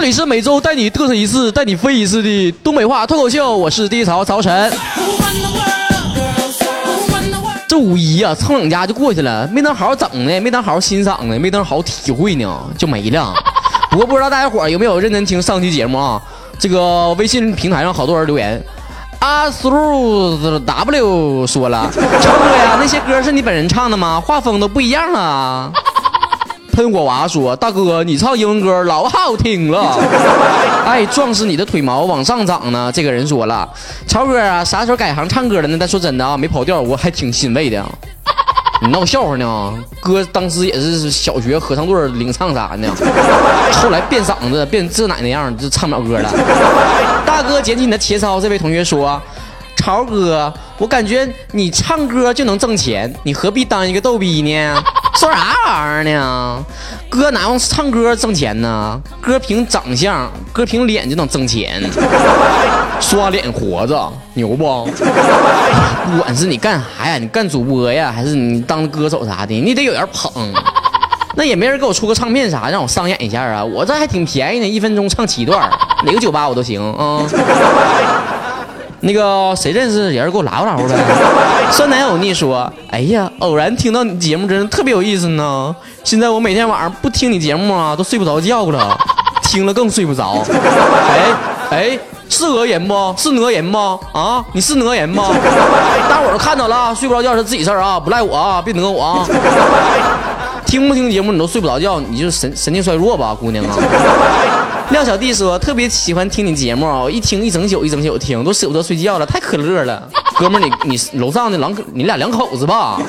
这里是每周带你嘚瑟一次、带你飞一次的东北话脱口秀，我是第一槽曹晨。这五一啊，蹭两家就过去了，没等好好整呢，没等好好欣赏呢，没等好好体会呢，就没了。不过不知道大家伙有没有认真听上期节目啊？这个微信平台上好多人留言，阿苏 W 说了，超哥呀，那些歌是你本人唱的吗？画风都不一样啊。喷火娃说：“大哥，你唱英文歌老好听了。”哎，壮士，你的腿毛往上长呢。这个人说了：“超哥啊，啥时候改行唱歌了呢？”但说真的啊，没跑调，我还挺欣慰的。你闹笑话呢？哥当时也是小学合唱队领唱啥的，后来变嗓子变这奶那样，就唱不了歌了。大哥，捡起你的切操。这位同学说：“超哥，我感觉你唱歌就能挣钱，你何必当一个逗逼呢？”说啥玩意儿呢？哥哪用唱歌挣钱呢？哥凭长相，哥凭脸就能挣钱，刷脸活着，牛不？不管是你干啥呀，你干主播呀，还是你当歌手啥的，你得有人捧。那也没人给我出个唱片啥，让我上演一下啊？我这还挺便宜的，一分钟唱七段，哪个酒吧我都行啊。那个谁认识人给我拉过拉过呗。酸奶欧尼说：“哎呀，偶然听到你节目真是特别有意思呢。现在我每天晚上不听你节目啊，都睡不着觉了，听了更睡不着。哎哎，是讹人不？是讹人不？啊，你是讹人不？大伙都看到了，睡不着觉是自己事儿啊，不赖我啊，别讹我啊。听不听节目你都睡不着觉，你就神神经衰弱吧，姑娘啊。”廖小弟说特别喜欢听你节目啊，一听一整宿一整宿听，都舍不得睡觉了，太可乐了。哥们儿，你你楼上的两你俩两口子吧？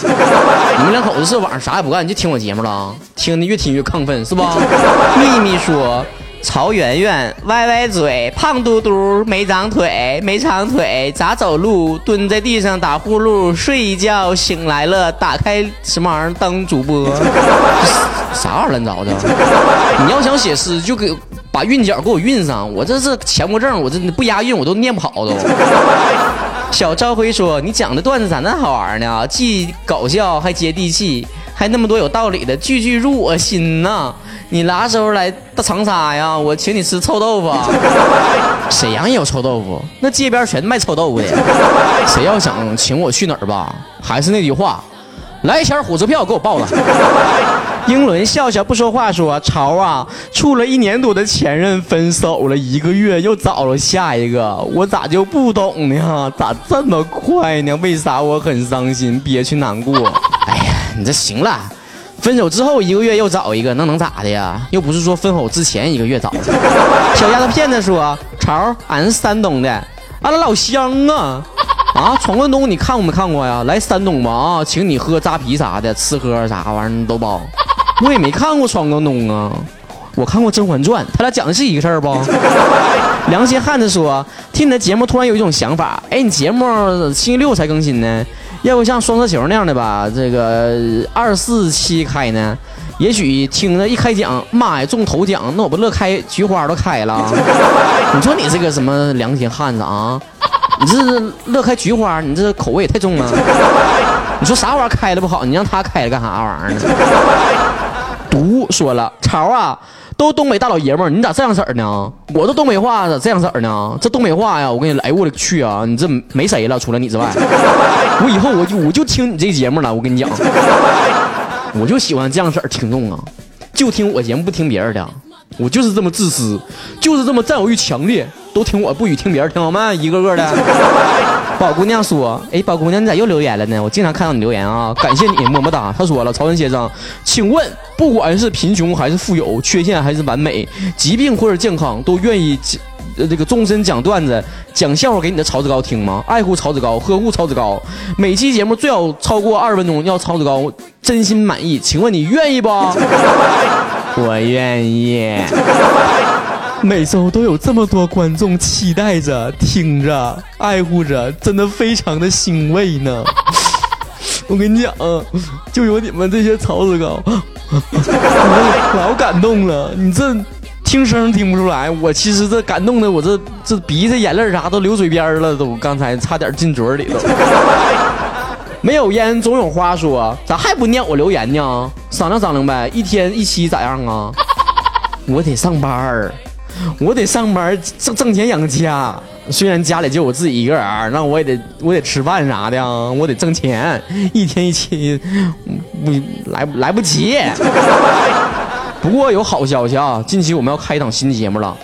你们两口子是晚上啥也不干就听我节目了？听的越听越亢奋是吧？秘密说。曹圆圆歪歪嘴，胖嘟嘟没长腿，没长腿咋走路？蹲在地上打呼噜，睡一觉醒来了，打开什么玩意儿当主播？啥玩意儿乱糟的？你要想写诗，就给把韵脚给我韵上。我这是强迫症，我这不押韵我都念不好都。小朝辉说：“你讲的段子咋那好玩呢？既搞笑还接地气，还那么多有道理的，句句入我心呐！”你啥时候来到长沙呀？我请你吃臭豆腐。沈阳也有臭豆腐，那街边全卖臭豆腐的。谁要想请我去哪儿吧？还是那句话，来钱火车票给我报了。英伦笑笑不说话说：“潮啊，处了一年多的前任分手了一个月又找了下一个，我咋就不懂呢？咋这么快呢？为啥我很伤心、憋屈、难过？哎呀，你这行了。”分手之后一个月又找一个，那能咋的呀？又不是说分手之前一个月找。小丫头骗子说：“潮，俺是山东的，俺老乡啊！啊，闯关东你看过没看过呀？来山东吧啊，请你喝扎啤啥的，吃喝啥玩意儿都包。我也没看过闯关东啊，我看过《甄嬛传》，他俩讲的是一个事儿不？良心汉子说：听你的节目突然有一种想法，哎，你节目星期六才更新呢？”要不像双色球那样的吧，这个二四七开呢，也许听着一开奖，妈呀中头奖，那我不乐开菊花都开了。你说你这个什么良心汉子啊？你这是乐开菊花，你这口味也太重了。你说啥玩意儿开了不好，你让他开了干啥玩意儿呢？毒说了，潮啊。都东北大老爷们儿，你咋这样式儿呢？我都东北话咋这样式儿呢？这东北话呀，我跟你，来我的去啊！你这没谁了，除了你之外，我以后我就我就听你这节目了。我跟你讲，我就喜欢这样式儿听众啊，就听我节目不听别人的，我就是这么自私，就是这么占有欲强烈，都听我不许听别人，听好吗？一个个的。宝姑娘说：“哎，宝姑娘，你咋又留言了呢？我经常看到你留言啊，感谢你，么么哒。”他说了：“曹文先生，请问，不管是贫穷还是富有，缺陷还是完美，疾病或者健康，都愿意呃这个终身讲段子、讲笑话给你的曹子高听吗？爱护曹子高，呵护曹子高，每期节目最好超过二十分钟，要曹子高真心满意。请问你愿意不？我愿意。” 每周都有这么多观众期待着、听着、爱护着，真的非常的欣慰呢。我跟你讲，就有你们这些曹子高，老感动了。你这听声听不出来，我其实这感动的，我这这鼻子眼泪啥都流嘴边了，都刚才差点进嘴里头。没有烟总有话说，咋还不念我留言呢？商量商量呗，一天一期咋样啊？我得上班儿。我得上班挣挣钱养家。虽然家里就我自己一个人，那我也得我得吃饭啥的，我得挣钱，一天一期，不来来不及。不过有好消息啊，近期我们要开一档新节目了，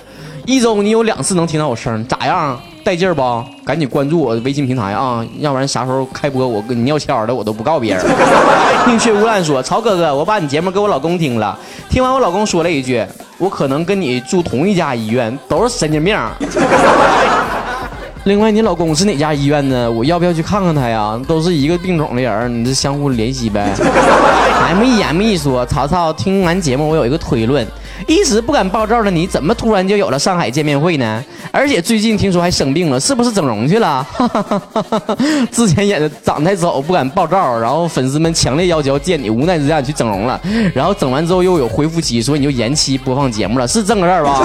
一周你有两次能听到我声，咋样？带劲不？赶紧关注我的微信平台啊，要不然啥时候开播我跟你要钱的我都不告别人。宁缺毋滥说：“曹哥哥，我把你节目给我老公听了，听完我老公说了一句，我可能跟你住同一家医院，都是神经病。”另外，你老公是哪家医院呢？我要不要去看看他呀？都是一个病种的人，你这相互联系呗。M E M E 说：曹操听完节目，我有一个推论，一直不敢爆照的你，怎么突然就有了上海见面会呢？而且最近听说还生病了，是不是整容去了？之前演的长太丑不敢爆照，然后粉丝们强烈要求见你，无奈之下去整容了，然后整完之后又有恢复期，所以你就延期播放节目了，是这个事儿吧？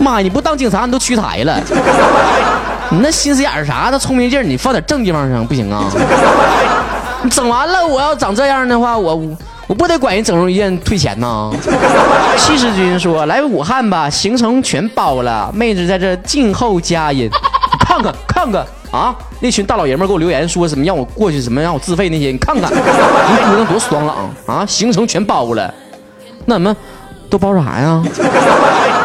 妈呀！你不当警察，你都屈才了。你那心思眼儿啥的，聪明劲儿，你放点正地方上不行啊？你 整完了，我要长这样的话，我我不得管人整容医院退钱呐？气势君说：“来武汉吧，行程全包了，妹子在这静候佳音。”看看看看啊！那群大老爷们给我留言说什么让我过去，什么让我自费那些，你看看，你姑娘多爽朗啊！行程全包了，那怎么都包啥呀？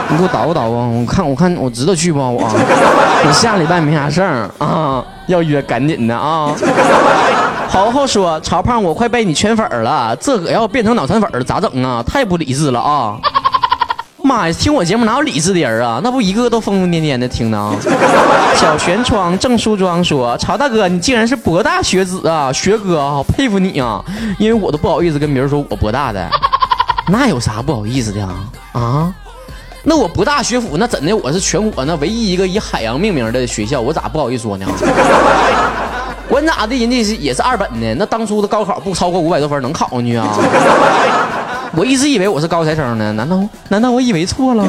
你给我捣鼓捣鼓，我看我看我知道去不？我 我下礼拜没啥事儿啊，要约赶紧的啊。豪豪说：“曹胖，我快被你圈粉了，这可要变成脑残粉了，咋整啊？太不理智了啊！妈呀，听我节目哪有理智的人啊？那不一个个都疯疯癫癫的听呢？” 小玄窗郑梳妆说：“曹大哥，你竟然是博大学子啊，学哥，好佩服你啊！因为我都不好意思跟别人说我博大的，那有啥不好意思的啊？啊？”那我不大学府，那怎的？我是全国那唯一一个以海洋命名的学校，我咋不好意思说呢？管咋的，人家是也是二本的，那当初的高考不超过五百多分能考上去啊？我一直以为我是高材生呢，难道难道我以为错了？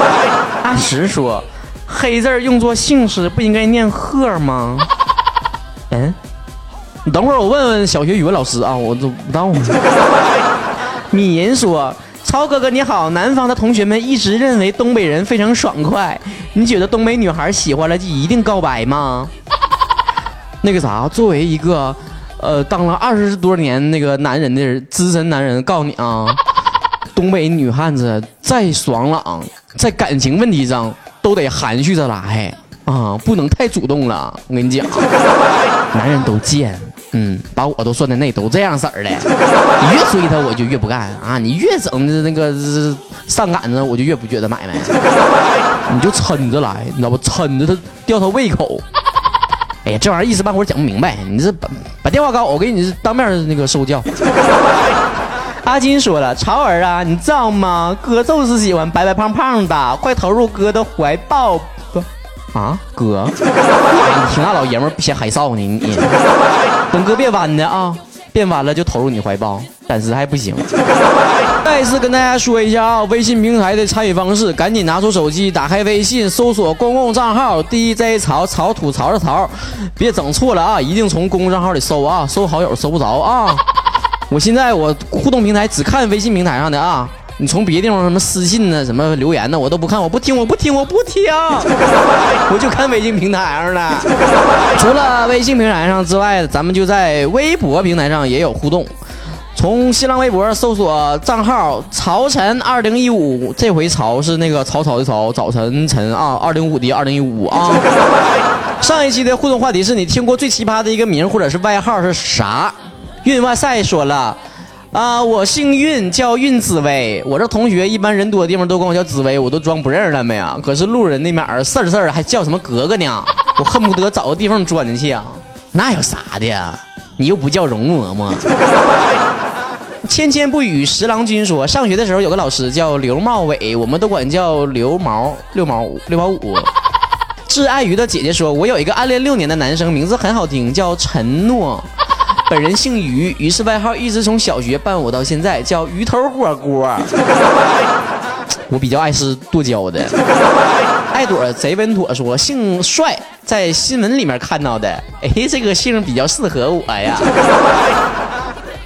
阿石说，黑字用作姓氏不应该念鹤吗？嗯，你等会儿我问问小学语文老师啊，我都不知道。米银说。曹哥哥你好，南方的同学们一直认为东北人非常爽快，你觉得东北女孩喜欢了就一定告白吗？那个啥，作为一个，呃，当了二十多年那个男人的资深男人，告诉你啊，东北女汉子再爽朗，在感情问题上都得含蓄着来啊，不能太主动了。我跟你讲，男人都贱。嗯，把我都算在内，都这样式儿的。你 越追他，我就越不干啊！你越整的那个上赶子，我就越不觉得买卖。你就抻着来，你知道不？抻着他，吊他胃口。哎呀，这玩意儿一时半会儿讲不明白。你这把把电话告我，给你当面那个受教。阿金说了，潮儿啊，你知道吗？哥就是喜欢白白胖胖的，快投入哥的怀抱。啊，哥，你挺大老爷们儿，不嫌害臊呢？你等哥变弯的啊，变弯了就投入你怀抱，暂时还不行。再次跟大家说一下啊，微信平台的参与方式，赶紧拿出手机，打开微信，搜索公共账号 DJ 曹曹吐槽的槽，别整错了啊，一定从公共账号里搜啊，搜好友搜不着啊。我现在我互动平台只看微信平台上的啊。你从别的地方什么私信呢，什么留言呢，我都不看，我不听，我不听，我不听，我就看微信平台上的。除了微信平台上之外，咱们就在微博平台上也有互动。从新浪微博搜索账号“曹晨二零一五”，这回“曹”是那个曹操的“曹”，早晨晨啊，二零五的二零一五啊。上一期的互动话题是你听过最奇葩的一个名或者是外号是啥？运哇塞说了。啊，我姓运，叫运紫薇。我这同学一般人多的地方都管我叫紫薇，我都装不认识他们呀。可是路人那边儿事儿事儿还叫什么格格呢？我恨不得找个地方钻进去啊！那有啥的呀？你又不叫容嬷嬷。芊芊不语十郎君说，上学的时候有个老师叫刘茂伟，我们都管叫刘毛六毛五六毛五。挚爱鱼的姐姐说，我有一个暗恋六年的男生，名字很好听，叫陈诺。本人姓于，于是外号一直从小学伴我到现在，叫鱼头火锅。我比较爱吃剁椒的。爱朵贼稳妥说姓帅，在新闻里面看到的。哎，这个姓比较适合我呀。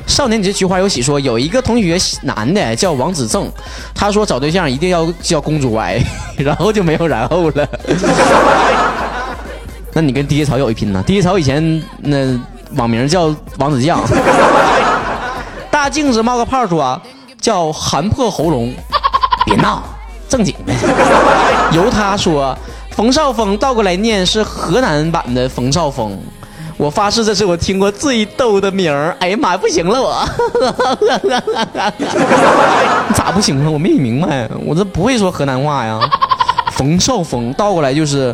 少年，你这菊花有喜说，有一个同学男的叫王子正，他说找对象一定要叫公主歪，然后就没有然后了。那你跟第一草有一拼呢？第一草以前那网名叫王子酱。大镜子冒个泡说叫寒破喉咙，别闹，正经的。由他说冯绍峰倒过来念是河南版的冯绍峰。我发誓，这是我听过最逗的名儿。哎呀妈呀，不行了我！咋不行了？我没明白，我这不会说河南话呀。冯绍峰倒过来就是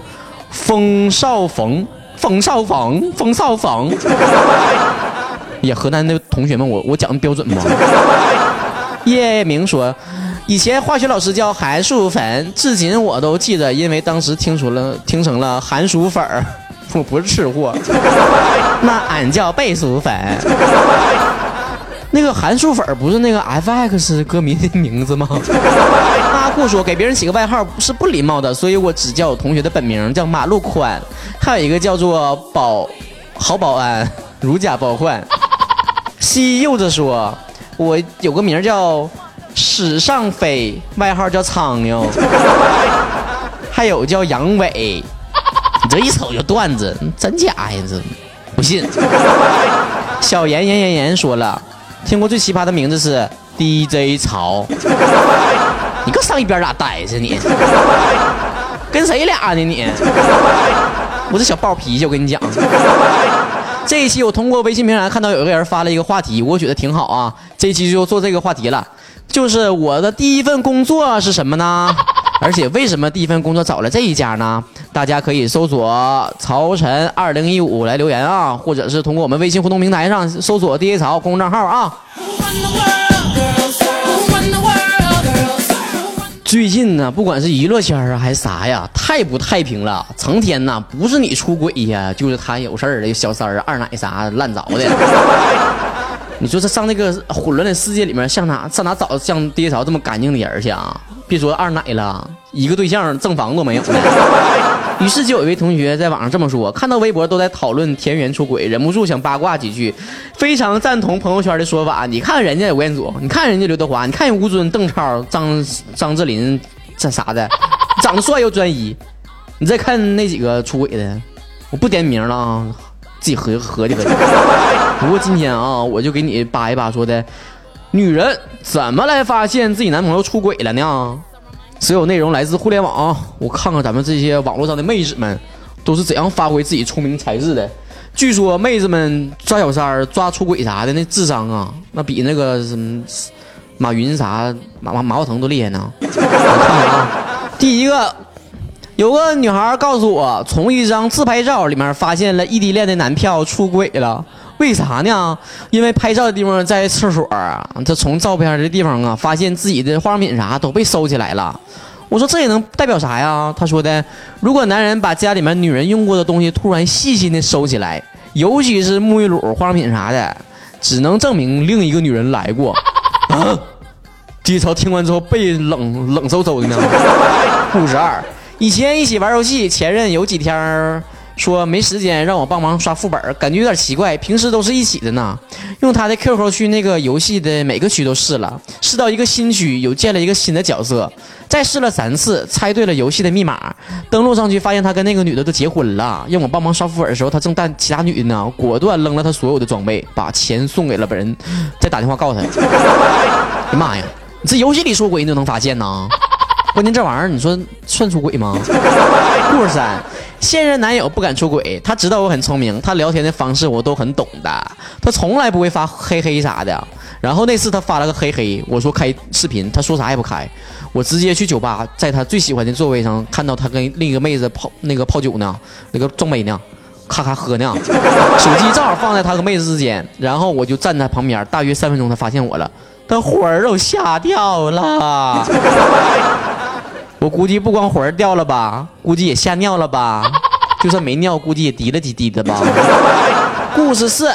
冯绍峰，冯绍峰，冯绍峰。也，河南的同学们，我我讲的标准吗？叶明说，以前化学老师叫韩素粉，至今我都记得，因为当时听出了听成了韩薯粉儿。我 不是吃货，那俺叫贝薯粉。那个韩薯粉不是那个 FX 歌迷的名字吗？阿酷说给别人起个外号是不礼貌的，所以我只叫我同学的本名叫马路宽。还有一个叫做保好保安，如假包换。西柚子说，我有个名叫史上飞，外号叫苍蝇。还有叫杨伟。你这一瞅就段子，真假呀？这不信。小严严严严说了，听过最奇葩的名字是 DJ 曹。你搁上一边咋待着你？跟谁俩呢你？我这小暴脾气，我跟你讲。这一期我通过微信平台看到有一个人发了一个话题，我觉得挺好啊。这一期就做这个话题了，就是我的第一份工作是什么呢？而且为什么第一份工作找了这一家呢？大家可以搜索“曹晨二零一五”来留言啊，或者是通过我们微信互动平台上搜索 “DJ 曹”公众账号啊。最近呢，不管是娱乐圈啊还是啥呀，太不太平了。成天呐，不是你出轨呀，就是他有事儿的小三儿、二奶啥烂着的。你说这上那个混乱的世界里面，上哪上哪找像爹曹这么干净的人去啊？别说二奶了，一个对象正房都没有呢。于是就有一位同学在网上这么说：看到微博都在讨论田园出轨，忍不住想八卦几句，非常赞同朋友圈的说法。你看人家吴彦祖，你看人家刘德华，你看人吴尊、邓超、张张智霖这啥的，长得帅又专一。你再看那几个出轨的，我不点名了啊，自己合合计合计。不过今天啊，我就给你扒一扒，说的。女人怎么来发现自己男朋友出轨了呢？所有内容来自互联网，我看看咱们这些网络上的妹子们都是怎样发挥自己聪明才智的。据说妹子们抓小三、抓出轨啥的，那智商啊，那比那个什么马云啥、马马马化腾都厉害呢。我看看啊，第一个，有个女孩告诉我，从一张自拍照里面发现了异地恋的男票出轨了。为啥呢？因为拍照的地方在厕所，他从照片的地方啊，发现自己的化妆品啥都被收起来了。我说这也能代表啥呀？他说的，如果男人把家里面女人用过的东西突然细心的收起来，尤其是沐浴露、化妆品啥的，只能证明另一个女人来过。啊！低潮听完之后被冷冷飕飕的呢。故事二，以前一起玩游戏，前任有几天。说没时间让我帮忙刷副本，感觉有点奇怪。平时都是一起的呢。用他的 QQ 去那个游戏的每个区都试了，试到一个新区又建了一个新的角色，再试了三次，猜对了游戏的密码，登录上去发现他跟那个女的都结婚了。让我帮忙刷副本的时候，他正带其他女的呢，果断扔了他所有的装备，把钱送给了本人，再打电话告诉他。哎妈呀，你这游戏里出轨你都能发现呢？关键这玩意儿你说算出轨吗？故事三。现任男友不敢出轨，他知道我很聪明，他聊天的方式我都很懂的，他从来不会发嘿嘿啥的。然后那次他发了个嘿嘿，我说开视频，他说啥也不开，我直接去酒吧，在他最喜欢的座位上看到他跟另一个妹子泡那个泡酒呢，那个装杯呢，咔咔喝呢，手机正好放在他和妹子之间，然后我就站在旁边，大约三分钟，他发现我了，他魂儿都吓掉了。我估计不光魂儿掉了吧，估计也吓尿了吧，就算没尿，估计也滴了几滴的吧。故事四，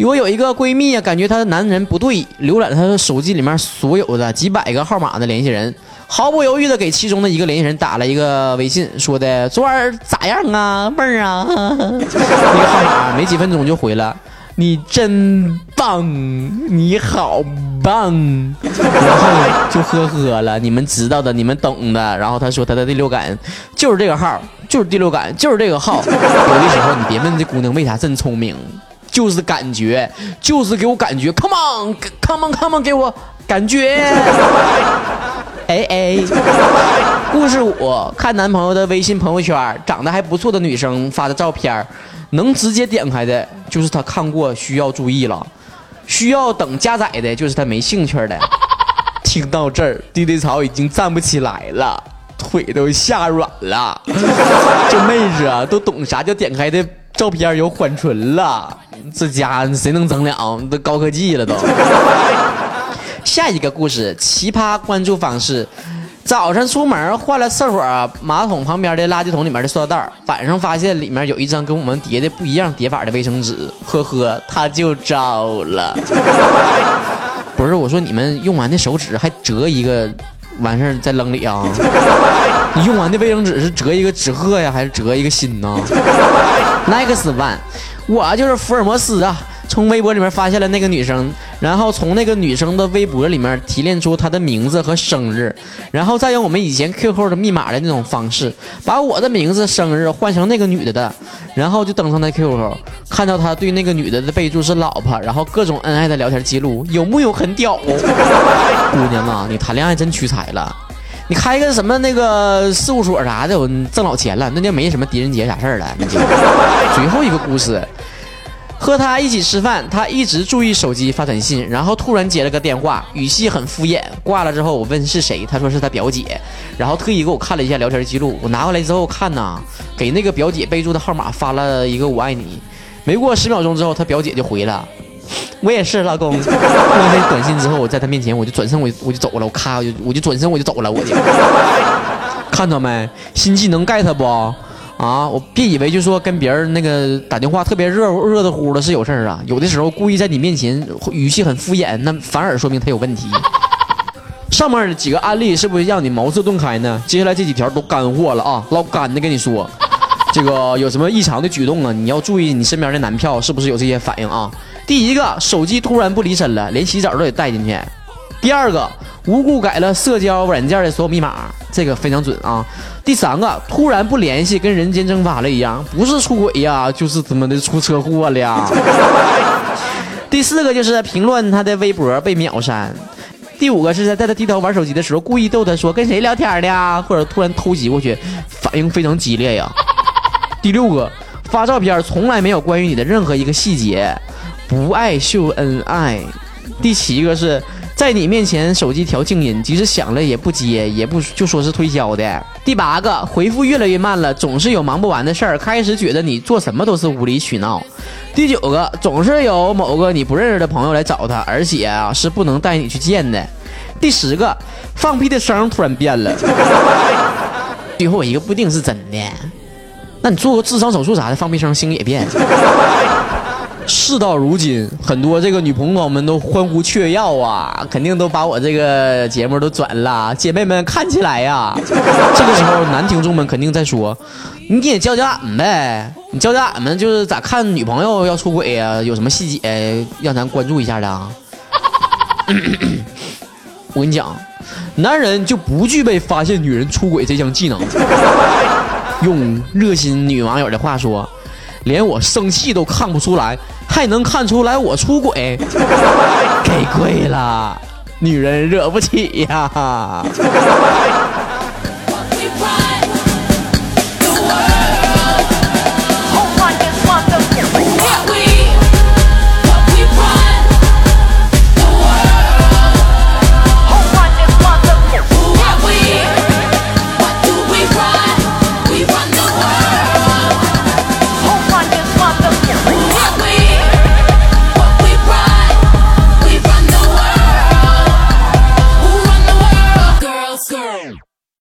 我有一个闺蜜啊，感觉她的男人不对，浏览她的手机里面所有的几百个号码的联系人，毫不犹豫的给其中的一个联系人打了一个微信，说的昨晚咋样啊，妹儿啊？那个号码没几分钟就回了，你真棒，你好棒，然后就呵呵了。你们知道的，你们懂的。然后他说他的第六感就是这个号，就是第六感，就是这个号。有的时候你别问这姑娘为啥这么聪明，就是感觉，就是给我感觉。Come on，come on，come on，给我感觉。哎哎，故事五，看男朋友的微信朋友圈，长得还不错的女生发的照片，能直接点开的，就是他看过需要注意了。需要等加载的，就是他没兴趣的。听到这儿，弟弟草已经站不起来了，腿都吓软了。这妹子啊，都懂啥叫点开的照片有缓存了。这家谁能整了？都高科技了都。下一个故事，奇葩关注方式。早晨出门换了厕所马桶旁边的垃圾桶里面的塑料袋，晚上发现里面有一张跟我们叠的不一样叠法的卫生纸，呵呵，他就招了。不是我说你们用完的手纸还折一个，完事儿再扔里啊？你用完的卫生纸是折一个纸鹤呀，还是折一个心呢？Next one，我就是福尔摩斯啊。从微博里面发现了那个女生，然后从那个女生的微博里面提炼出她的名字和生日，然后再用我们以前 QQ 的密码的那种方式，把我的名字、生日换成那个女的的，然后就登上那 QQ，看到她对那个女的的备注是老婆，然后各种恩爱的聊天记录，有木有很屌？姑娘啊，你谈恋爱真屈才了，你开个什么那个事务所啥的，我挣老钱了，那就没什么狄仁杰啥事儿了。最后一个故事。和他一起吃饭，他一直注意手机发短信，然后突然接了个电话，语气很敷衍。挂了之后，我问是谁，他说是他表姐，然后特意给我看了一下聊天记录。我拿过来之后看呐，给那个表姐备注的号码发了一个我爱你。没过十秒钟之后，他表姐就回了，我也是老公。看完短信之后，我在他面前我就转身我我就走了，我咔我就我就转身我就走了，我就 看到没，新技能 get 不？啊，我别以为就说跟别人那个打电话特别热热的乎的是有事儿啊，有的时候故意在你面前语气很敷衍，那反而说明他有问题。上面的几个案例是不是让你茅塞顿开呢？接下来这几条都干货了啊，老干的跟你说，这个有什么异常的举动啊？你要注意你身边的男票是不是有这些反应啊？第一个，手机突然不离身了，连洗澡都得带进去；第二个。无故改了社交软件的所有密码，这个非常准啊。第三个，突然不联系，跟人间蒸发了一样，不是出轨呀，就是他妈的出车祸了。呀。第四个就是评论他的微博被秒删。第五个是在在他低头玩手机的时候，故意逗他说跟谁聊天的，或者突然偷袭过去，反应非常激烈呀。第六个，发照片从来没有关于你的任何一个细节，不爱秀恩爱。第七个是。在你面前，手机调静音，即使响了也不接，也不就说是推销的。第八个，回复越来越慢了，总是有忙不完的事儿，开始觉得你做什么都是无理取闹。第九个，总是有某个你不认识的朋友来找他，而且啊是不能带你去见的。第十个，放屁的声突然变了。最后一个不一定是真的，那你做个智商手术啥的，放屁声声也变。事到如今，很多这个女朋友们都欢呼雀跃啊，肯定都把我这个节目都转了。姐妹们看起来呀，这个时候男听众们肯定在说：“你也教教俺们呗，你教教俺们就是咋看女朋友要出轨呀？有什么细节让咱关注一下的？” 我跟你讲，男人就不具备发现女人出轨这项技能。用热心女网友的话说。连我生气都看不出来，还能看出来我出轨？给跪了，女人惹不起呀！